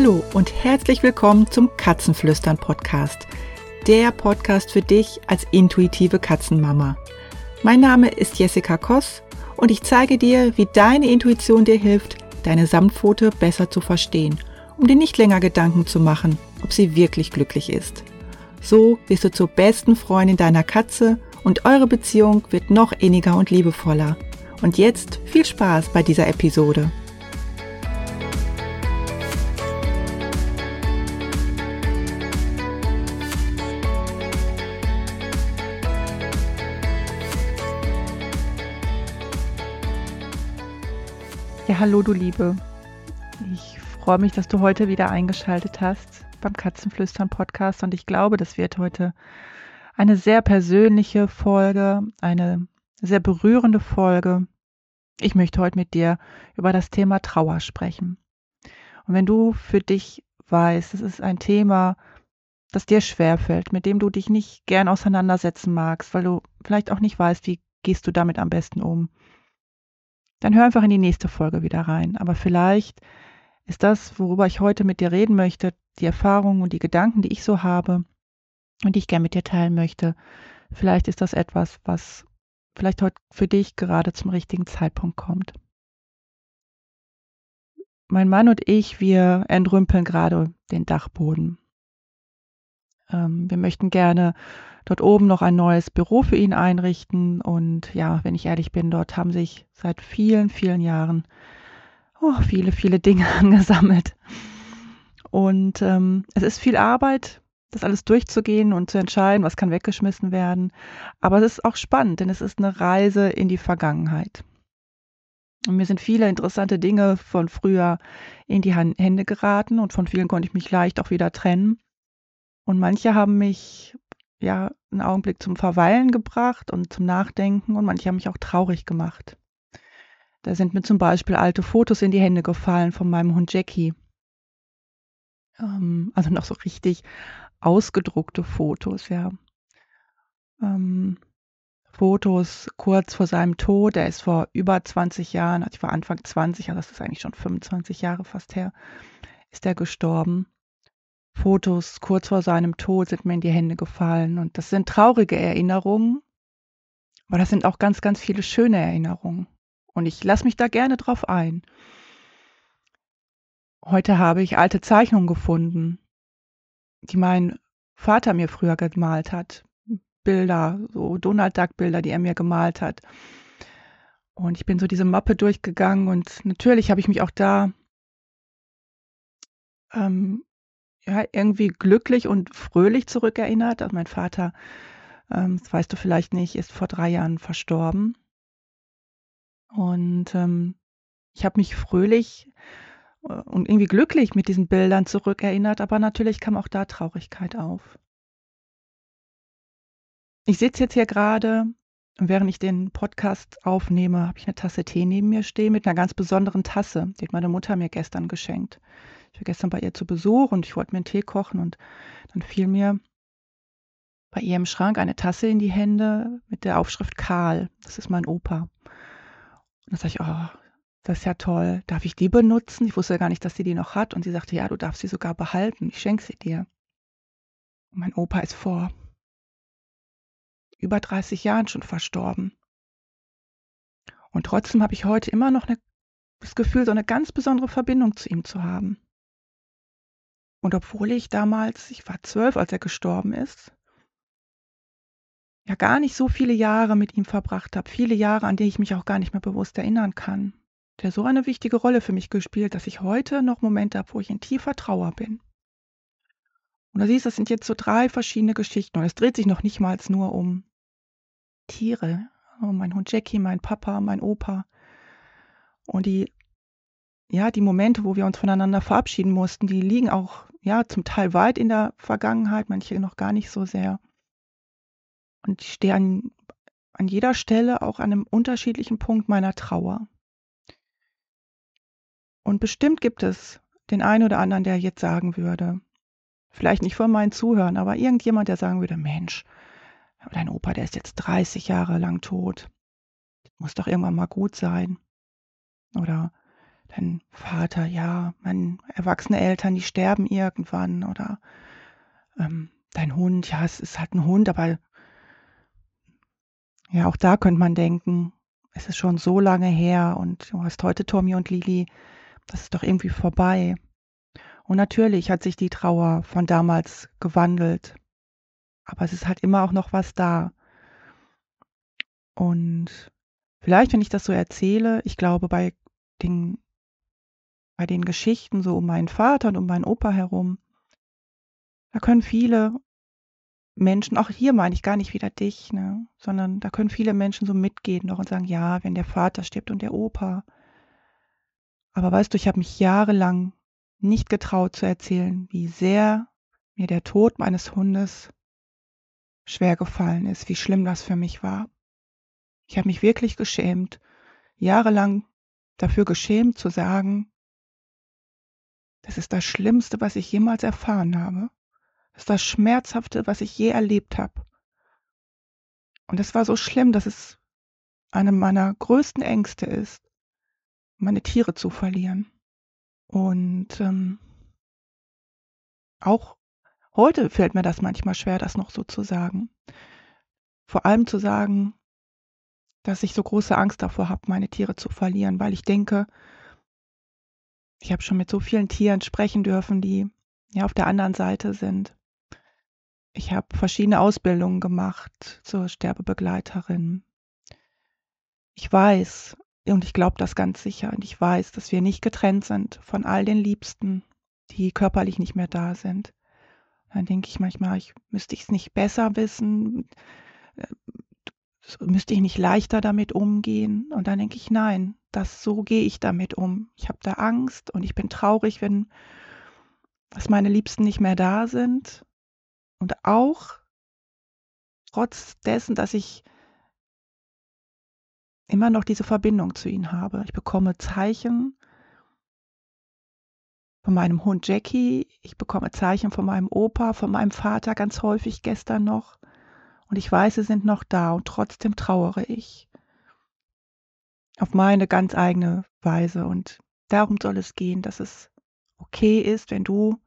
Hallo und herzlich willkommen zum Katzenflüstern Podcast. Der Podcast für dich als intuitive Katzenmama. Mein Name ist Jessica Koss und ich zeige dir, wie deine Intuition dir hilft, deine Samtpfote besser zu verstehen, um dir nicht länger Gedanken zu machen, ob sie wirklich glücklich ist. So wirst du zur besten Freundin deiner Katze und eure Beziehung wird noch inniger und liebevoller. Und jetzt viel Spaß bei dieser Episode. Hallo du Liebe. Ich freue mich, dass du heute wieder eingeschaltet hast beim Katzenflüstern Podcast und ich glaube, das wird heute eine sehr persönliche Folge, eine sehr berührende Folge. Ich möchte heute mit dir über das Thema Trauer sprechen. Und wenn du für dich weißt, es ist ein Thema, das dir schwerfällt, mit dem du dich nicht gern auseinandersetzen magst, weil du vielleicht auch nicht weißt, wie gehst du damit am besten um, dann hör einfach in die nächste Folge wieder rein. Aber vielleicht ist das, worüber ich heute mit dir reden möchte, die Erfahrungen und die Gedanken, die ich so habe und die ich gerne mit dir teilen möchte. Vielleicht ist das etwas, was vielleicht heute für dich gerade zum richtigen Zeitpunkt kommt. Mein Mann und ich, wir entrümpeln gerade den Dachboden. Ähm, wir möchten gerne dort oben noch ein neues Büro für ihn einrichten. Und ja, wenn ich ehrlich bin, dort haben sich seit vielen, vielen Jahren oh, viele, viele Dinge angesammelt. Und ähm, es ist viel Arbeit, das alles durchzugehen und zu entscheiden, was kann weggeschmissen werden. Aber es ist auch spannend, denn es ist eine Reise in die Vergangenheit. Und mir sind viele interessante Dinge von früher in die Hände geraten und von vielen konnte ich mich leicht auch wieder trennen. Und manche haben mich ja einen Augenblick zum Verweilen gebracht und zum Nachdenken und manche haben mich auch traurig gemacht. Da sind mir zum Beispiel alte Fotos in die Hände gefallen von meinem Hund Jackie. Ähm, also noch so richtig ausgedruckte Fotos, ja. Ähm, Fotos kurz vor seinem Tod. Er ist vor über 20 Jahren, also ich war Anfang 20, also das ist eigentlich schon 25 Jahre fast her, ist er gestorben. Fotos kurz vor seinem Tod sind mir in die Hände gefallen. Und das sind traurige Erinnerungen, aber das sind auch ganz, ganz viele schöne Erinnerungen. Und ich lasse mich da gerne drauf ein. Heute habe ich alte Zeichnungen gefunden, die mein Vater mir früher gemalt hat. Bilder, so Donald Duck Bilder, die er mir gemalt hat. Und ich bin so diese Mappe durchgegangen und natürlich habe ich mich auch da ähm, ja, irgendwie glücklich und fröhlich zurückerinnert. Also mein Vater, ähm, das weißt du vielleicht nicht, ist vor drei Jahren verstorben. Und ähm, ich habe mich fröhlich äh, und irgendwie glücklich mit diesen Bildern zurückerinnert, aber natürlich kam auch da Traurigkeit auf. Ich sitze jetzt hier gerade, während ich den Podcast aufnehme, habe ich eine Tasse Tee neben mir stehen mit einer ganz besonderen Tasse, die hat meine Mutter mir gestern geschenkt. War gestern bei ihr zu Besuch und ich wollte mir einen Tee kochen und dann fiel mir bei ihr im Schrank eine Tasse in die Hände mit der Aufschrift Karl. Das ist mein Opa. Und dann sage ich, oh, das ist ja toll. Darf ich die benutzen? Ich wusste ja gar nicht, dass sie die noch hat. Und sie sagte, ja, du darfst sie sogar behalten. Ich schenke sie dir. Und mein Opa ist vor über 30 Jahren schon verstorben. Und trotzdem habe ich heute immer noch eine, das Gefühl, so eine ganz besondere Verbindung zu ihm zu haben. Und obwohl ich damals, ich war zwölf, als er gestorben ist, ja gar nicht so viele Jahre mit ihm verbracht habe, viele Jahre, an die ich mich auch gar nicht mehr bewusst erinnern kann, der so eine wichtige Rolle für mich gespielt, dass ich heute noch Momente habe, wo ich in tiefer Trauer bin. Und du siehst, das sind jetzt so drei verschiedene Geschichten und es dreht sich noch nicht mal nur um Tiere. Oh, mein Hund Jackie, mein Papa, mein Opa. Und die ja, die Momente, wo wir uns voneinander verabschieden mussten, die liegen auch, ja, zum Teil weit in der Vergangenheit, manche noch gar nicht so sehr. Und ich stehe an, an jeder Stelle auch an einem unterschiedlichen Punkt meiner Trauer. Und bestimmt gibt es den einen oder anderen, der jetzt sagen würde, vielleicht nicht von meinen Zuhörern, aber irgendjemand, der sagen würde, Mensch, dein Opa, der ist jetzt 30 Jahre lang tot. Muss doch irgendwann mal gut sein. Oder dein Vater, ja, meine erwachsene Eltern, die sterben irgendwann oder ähm, dein Hund, ja, es ist halt ein Hund, aber ja, auch da könnte man denken, es ist schon so lange her und du hast heute Tommy und Lili, das ist doch irgendwie vorbei. Und natürlich hat sich die Trauer von damals gewandelt, aber es ist halt immer auch noch was da. Und vielleicht, wenn ich das so erzähle, ich glaube, bei den, bei den Geschichten so um meinen Vater und um meinen Opa herum, da können viele Menschen, auch hier meine ich gar nicht wieder dich, ne, sondern da können viele Menschen so mitgehen noch und sagen, ja, wenn der Vater stirbt und der Opa. Aber weißt du, ich habe mich jahrelang nicht getraut zu erzählen, wie sehr mir der Tod meines Hundes schwer gefallen ist, wie schlimm das für mich war. Ich habe mich wirklich geschämt, jahrelang dafür geschämt zu sagen, das ist das Schlimmste, was ich jemals erfahren habe. Das ist das Schmerzhafte, was ich je erlebt habe. Und es war so schlimm, dass es eine meiner größten Ängste ist, meine Tiere zu verlieren. Und ähm, auch heute fällt mir das manchmal schwer, das noch so zu sagen. Vor allem zu sagen, dass ich so große Angst davor habe, meine Tiere zu verlieren, weil ich denke, ich habe schon mit so vielen Tieren sprechen dürfen, die ja auf der anderen Seite sind. Ich habe verschiedene Ausbildungen gemacht zur Sterbebegleiterin. Ich weiß, und ich glaube das ganz sicher, und ich weiß, dass wir nicht getrennt sind von all den Liebsten, die körperlich nicht mehr da sind. Dann denke ich manchmal, ich müsste ich es nicht besser wissen, müsste ich nicht leichter damit umgehen? Und dann denke ich, nein, das so gehe ich damit um. Ich habe da Angst und ich bin traurig, wenn dass meine Liebsten nicht mehr da sind. Und auch trotz dessen, dass ich immer noch diese Verbindung zu ihnen habe. Ich bekomme Zeichen von meinem Hund Jackie, ich bekomme Zeichen von meinem Opa, von meinem Vater ganz häufig gestern noch. Und ich weiß, sie sind noch da und trotzdem trauere ich. Auf meine ganz eigene Weise. Und darum soll es gehen, dass es okay ist, wenn du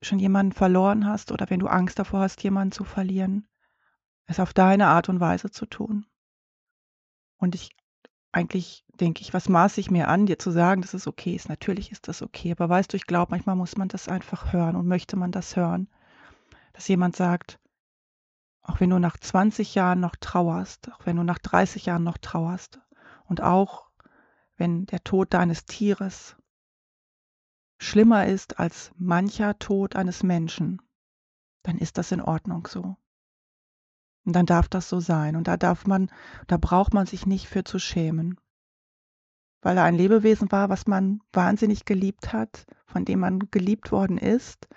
schon jemanden verloren hast oder wenn du Angst davor hast, jemanden zu verlieren, es auf deine Art und Weise zu tun. Und ich eigentlich denke ich, was maße ich mir an, dir zu sagen, dass es okay ist? Natürlich ist das okay, aber weißt du, ich glaube, manchmal muss man das einfach hören und möchte man das hören, dass jemand sagt, auch wenn du nach 20 Jahren noch trauerst, auch wenn du nach 30 Jahren noch trauerst und auch wenn der Tod deines Tieres schlimmer ist als mancher Tod eines Menschen, dann ist das in Ordnung so. Und dann darf das so sein. Und da darf man, da braucht man sich nicht für zu schämen. Weil er ein Lebewesen war, was man wahnsinnig geliebt hat, von dem man geliebt worden ist,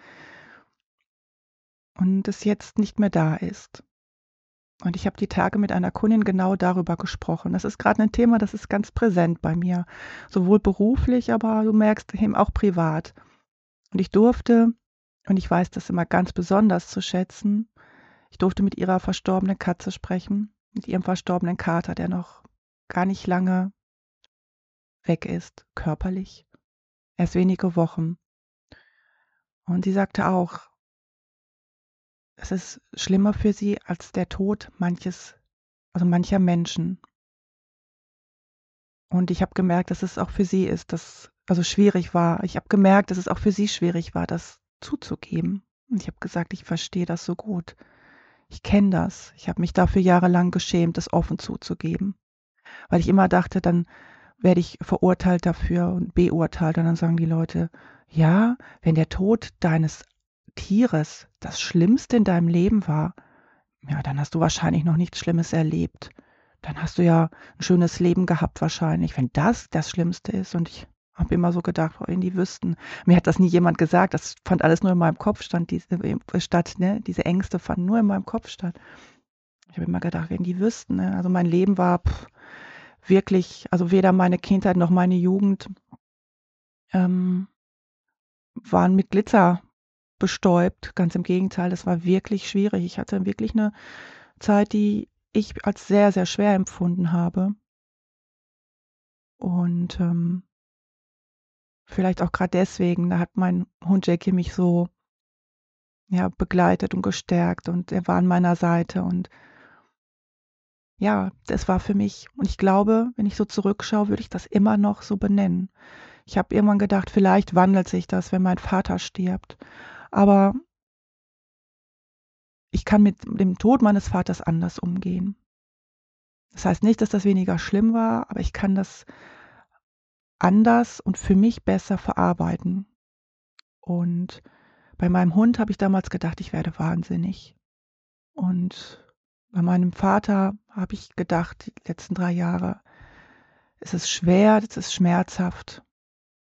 und es jetzt nicht mehr da ist. Und ich habe die Tage mit einer Kundin genau darüber gesprochen. Das ist gerade ein Thema, das ist ganz präsent bei mir, sowohl beruflich, aber du merkst eben auch privat. Und ich durfte, und ich weiß das immer ganz besonders zu schätzen, ich durfte mit ihrer verstorbenen Katze sprechen, mit ihrem verstorbenen Kater, der noch gar nicht lange weg ist, körperlich. Erst wenige Wochen. Und sie sagte auch, es ist schlimmer für sie als der Tod manches, also mancher Menschen. Und ich habe gemerkt, dass es auch für sie ist, dass also schwierig war. Ich habe gemerkt, dass es auch für sie schwierig war, das zuzugeben. Und ich habe gesagt, ich verstehe das so gut. Ich kenne das. Ich habe mich dafür jahrelang geschämt, das offen zuzugeben. Weil ich immer dachte, dann werde ich verurteilt dafür und beurteilt. Und dann sagen die Leute, ja, wenn der Tod deines Tieres das Schlimmste in deinem Leben war, ja, dann hast du wahrscheinlich noch nichts Schlimmes erlebt. Dann hast du ja ein schönes Leben gehabt wahrscheinlich, wenn das das Schlimmste ist. Und ich habe immer so gedacht, oh, wenn die wüssten. Mir hat das nie jemand gesagt, das fand alles nur in meinem Kopf stand, diese, äh, statt, ne? diese Ängste fanden nur in meinem Kopf statt. Ich habe immer gedacht, wenn die wüssten. Ne? Also mein Leben war pff, wirklich, also weder meine Kindheit noch meine Jugend ähm, waren mit Glitzer bestäubt. Ganz im Gegenteil, das war wirklich schwierig. Ich hatte wirklich eine Zeit, die ich als sehr, sehr schwer empfunden habe. Und, ähm vielleicht auch grad deswegen, da hat mein Hund Jackie mich so ja, begleitet und gestärkt und er war an meiner Seite und ja, das war für mich und ich glaube, wenn ich so zurückschaue, würde ich das immer noch so benennen. Ich habe irgendwann gedacht, vielleicht wandelt sich das, wenn mein Vater stirbt. Aber ich kann mit dem Tod meines Vaters anders umgehen. Das heißt nicht, dass das weniger schlimm war, aber ich kann das anders und für mich besser verarbeiten. Und bei meinem Hund habe ich damals gedacht, ich werde wahnsinnig. Und bei meinem Vater habe ich gedacht, die letzten drei Jahre, es ist schwer, es ist schmerzhaft,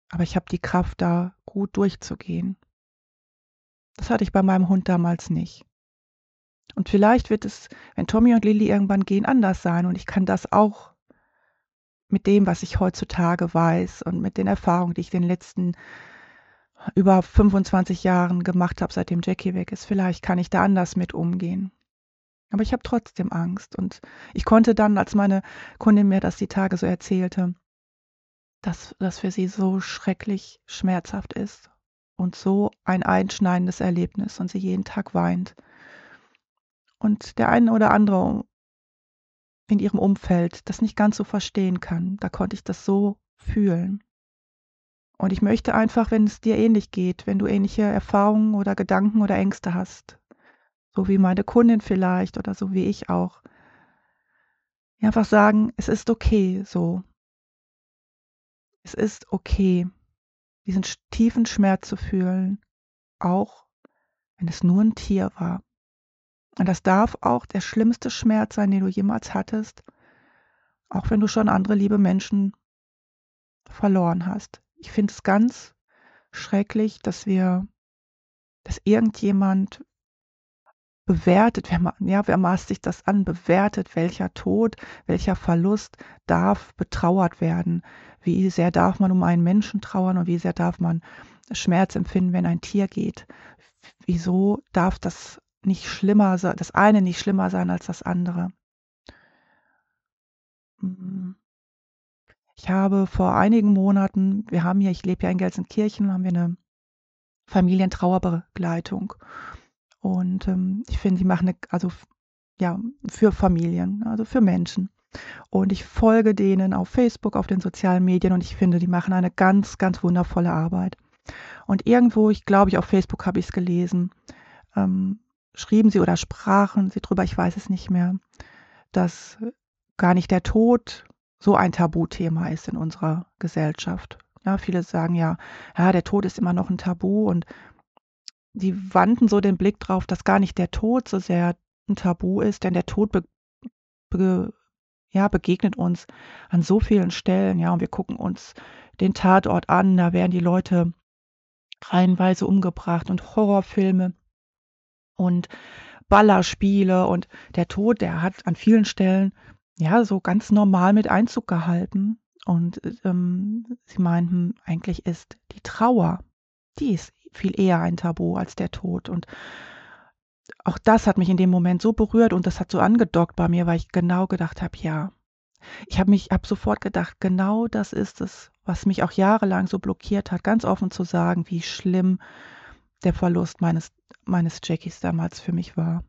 aber ich habe die Kraft, da gut durchzugehen. Das hatte ich bei meinem Hund damals nicht. Und vielleicht wird es, wenn Tommy und Lilly irgendwann gehen, anders sein. Und ich kann das auch mit dem, was ich heutzutage weiß und mit den Erfahrungen, die ich in den letzten über 25 Jahren gemacht habe, seitdem Jackie weg ist, vielleicht kann ich da anders mit umgehen. Aber ich habe trotzdem Angst. Und ich konnte dann, als meine Kundin mir das die Tage so erzählte, dass das für sie so schrecklich schmerzhaft ist und so ein einschneidendes Erlebnis und sie jeden Tag weint. Und der eine oder andere in ihrem Umfeld das nicht ganz so verstehen kann, da konnte ich das so fühlen. Und ich möchte einfach, wenn es dir ähnlich geht, wenn du ähnliche Erfahrungen oder Gedanken oder Ängste hast, so wie meine Kundin vielleicht oder so wie ich auch, einfach sagen, es ist okay so. Es ist okay, diesen tiefen Schmerz zu fühlen, auch wenn es nur ein Tier war. Und das darf auch der schlimmste Schmerz sein, den du jemals hattest, auch wenn du schon andere liebe Menschen verloren hast. Ich finde es ganz schrecklich, dass wir, dass irgendjemand bewertet, wer, ja, wer maßt sich das an, bewertet, welcher Tod, welcher Verlust darf betrauert werden. Wie sehr darf man um einen Menschen trauern und wie sehr darf man Schmerz empfinden, wenn ein Tier geht. Wieso darf das nicht schlimmer sein, das eine nicht schlimmer sein als das andere? Hm. Ich habe vor einigen Monaten, wir haben hier, ich lebe ja in Gelsenkirchen, haben wir eine Familientrauerbegleitung. Und ähm, ich finde, die machen eine, also ja, für Familien, also für Menschen. Und ich folge denen auf Facebook, auf den sozialen Medien und ich finde, die machen eine ganz, ganz wundervolle Arbeit. Und irgendwo, ich glaube, ich auf Facebook habe ich es gelesen, ähm, schrieben sie oder sprachen sie drüber, ich weiß es nicht mehr, dass gar nicht der Tod so ein Tabuthema ist in unserer Gesellschaft. Ja, viele sagen ja, ja, der Tod ist immer noch ein Tabu und die wandten so den Blick drauf, dass gar nicht der Tod so sehr ein Tabu ist, denn der Tod be, be, ja, begegnet uns an so vielen Stellen, ja, und wir gucken uns den Tatort an, da werden die Leute reihenweise umgebracht und Horrorfilme und Ballerspiele und der Tod, der hat an vielen Stellen ja so ganz normal mit Einzug gehalten. Und ähm, sie meinten, eigentlich ist die Trauer, die ist viel eher ein Tabu als der Tod. Und auch das hat mich in dem Moment so berührt und das hat so angedockt bei mir, weil ich genau gedacht habe, ja. Ich habe mich, habe sofort gedacht, genau das ist es, was mich auch jahrelang so blockiert hat, ganz offen zu sagen, wie schlimm der Verlust meines, meines Jackies damals für mich war.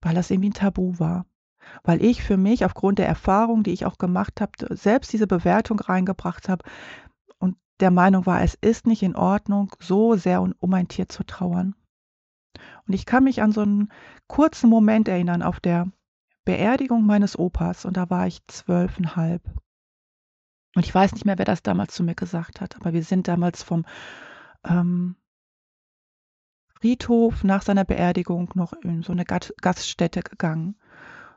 Weil das irgendwie ein Tabu war. Weil ich für mich aufgrund der Erfahrung, die ich auch gemacht habe, selbst diese Bewertung reingebracht habe, der Meinung war, es ist nicht in Ordnung, so sehr um ein Tier zu trauern. Und ich kann mich an so einen kurzen Moment erinnern auf der Beerdigung meines Opas und da war ich zwölfeinhalb. Und ich weiß nicht mehr, wer das damals zu mir gesagt hat, aber wir sind damals vom ähm, Friedhof nach seiner Beerdigung noch in so eine Gaststätte gegangen.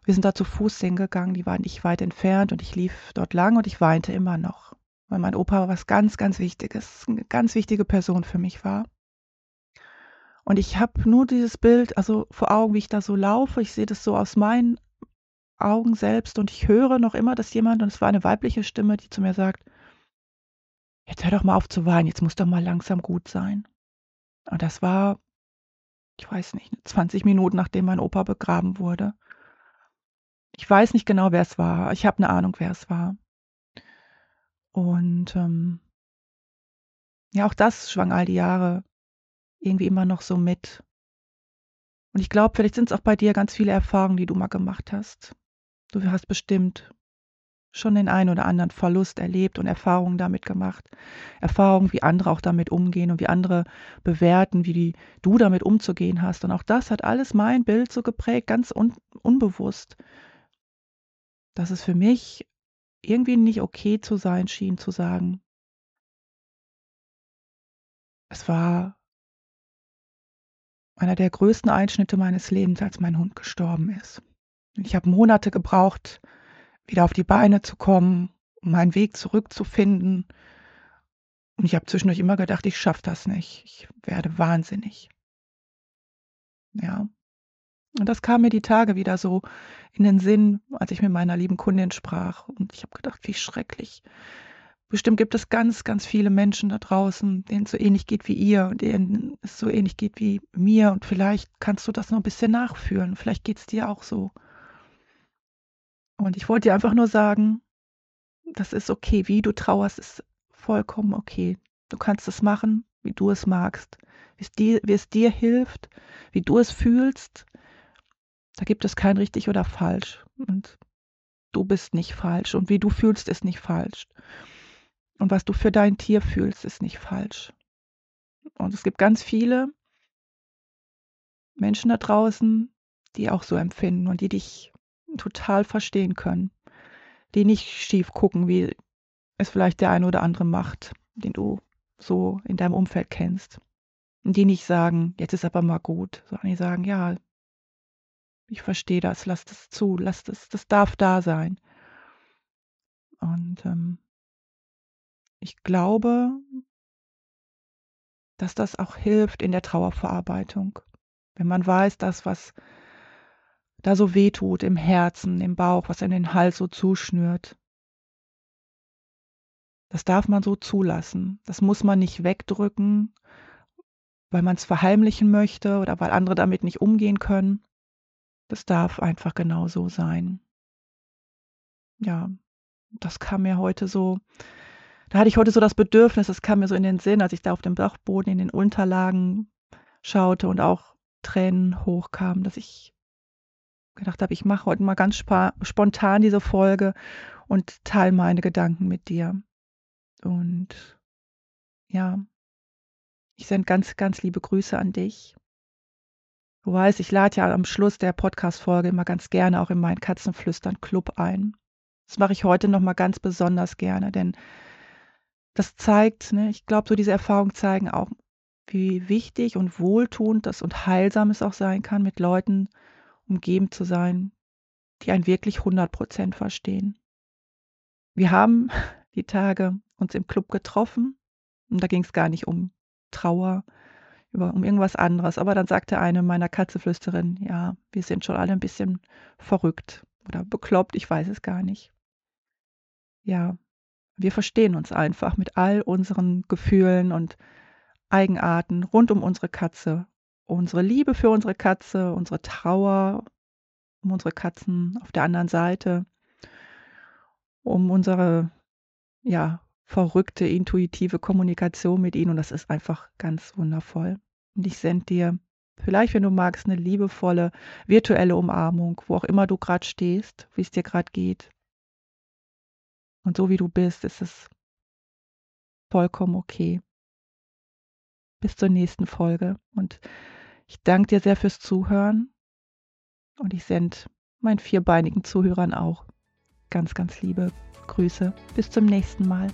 Wir sind da zu Fuß hingegangen, die waren nicht weit entfernt und ich lief dort lang und ich weinte immer noch weil mein Opa was ganz, ganz Wichtiges, eine ganz wichtige Person für mich war. Und ich habe nur dieses Bild, also vor Augen, wie ich da so laufe. Ich sehe das so aus meinen Augen selbst und ich höre noch immer, dass jemand, und es war eine weibliche Stimme, die zu mir sagt, jetzt hör doch mal auf zu weinen, jetzt muss doch mal langsam gut sein. Und das war, ich weiß nicht, 20 Minuten nachdem mein Opa begraben wurde. Ich weiß nicht genau, wer es war. Ich habe eine Ahnung, wer es war. Und ähm, ja, auch das schwang all die Jahre irgendwie immer noch so mit. Und ich glaube, vielleicht sind es auch bei dir ganz viele Erfahrungen, die du mal gemacht hast. Du hast bestimmt schon den einen oder anderen Verlust erlebt und Erfahrungen damit gemacht. Erfahrungen, wie andere auch damit umgehen und wie andere bewerten, wie die, du damit umzugehen hast. Und auch das hat alles mein Bild so geprägt, ganz un, unbewusst, dass es für mich irgendwie nicht okay zu sein schien, zu sagen, es war einer der größten Einschnitte meines Lebens, als mein Hund gestorben ist. Ich habe Monate gebraucht, wieder auf die Beine zu kommen, um meinen Weg zurückzufinden. Und ich habe zwischendurch immer gedacht, ich schaffe das nicht. Ich werde wahnsinnig. Ja. Und das kam mir die Tage wieder so in den Sinn, als ich mit meiner lieben Kundin sprach. Und ich habe gedacht, wie schrecklich. Bestimmt gibt es ganz, ganz viele Menschen da draußen, denen es so ähnlich geht wie ihr und denen es so ähnlich geht wie mir. Und vielleicht kannst du das noch ein bisschen nachfühlen. Vielleicht geht es dir auch so. Und ich wollte dir einfach nur sagen, das ist okay. Wie du trauerst, ist vollkommen okay. Du kannst es machen, wie du es magst, wie es dir, wie es dir hilft, wie du es fühlst. Da gibt es kein richtig oder falsch. Und du bist nicht falsch. Und wie du fühlst, ist nicht falsch. Und was du für dein Tier fühlst, ist nicht falsch. Und es gibt ganz viele Menschen da draußen, die auch so empfinden und die dich total verstehen können, die nicht schief gucken, wie es vielleicht der eine oder andere macht, den du so in deinem Umfeld kennst. Und die nicht sagen, jetzt ist aber mal gut, sondern die sagen, ja, ich verstehe das, lass das zu, lass das, das darf da sein. Und ähm, ich glaube, dass das auch hilft in der Trauerverarbeitung. Wenn man weiß, dass was da so wehtut im Herzen, im Bauch, was in den Hals so zuschnürt. Das darf man so zulassen. Das muss man nicht wegdrücken, weil man es verheimlichen möchte oder weil andere damit nicht umgehen können. Das darf einfach genau so sein. Ja, das kam mir heute so, da hatte ich heute so das Bedürfnis, das kam mir so in den Sinn, als ich da auf dem Dachboden in den Unterlagen schaute und auch Tränen hochkamen, dass ich gedacht habe, ich mache heute mal ganz spontan diese Folge und teile meine Gedanken mit dir. Und ja, ich sende ganz, ganz liebe Grüße an dich. Du weißt, ich lade ja am Schluss der Podcast-Folge immer ganz gerne auch in meinen Katzenflüstern-Club ein. Das mache ich heute nochmal ganz besonders gerne, denn das zeigt, ne, ich glaube, so diese Erfahrungen zeigen auch, wie wichtig und wohltuend das und heilsam es auch sein kann, mit Leuten umgeben zu sein, die einen wirklich 100 Prozent verstehen. Wir haben die Tage uns im Club getroffen und da ging es gar nicht um Trauer, um irgendwas anderes. Aber dann sagte eine meiner Katzeflüsterin, ja, wir sind schon alle ein bisschen verrückt oder bekloppt, ich weiß es gar nicht. Ja, wir verstehen uns einfach mit all unseren Gefühlen und Eigenarten rund um unsere Katze unsere Liebe für unsere Katze, unsere Trauer um unsere Katzen auf der anderen Seite, um unsere ja verrückte intuitive Kommunikation mit ihnen und das ist einfach ganz wundervoll. Und ich sende dir vielleicht, wenn du magst, eine liebevolle virtuelle Umarmung, wo auch immer du gerade stehst, wie es dir gerade geht. Und so wie du bist, ist es vollkommen okay. Bis zur nächsten Folge und ich danke dir sehr fürs Zuhören und ich sende meinen vierbeinigen Zuhörern auch ganz, ganz liebe Grüße. Bis zum nächsten Mal.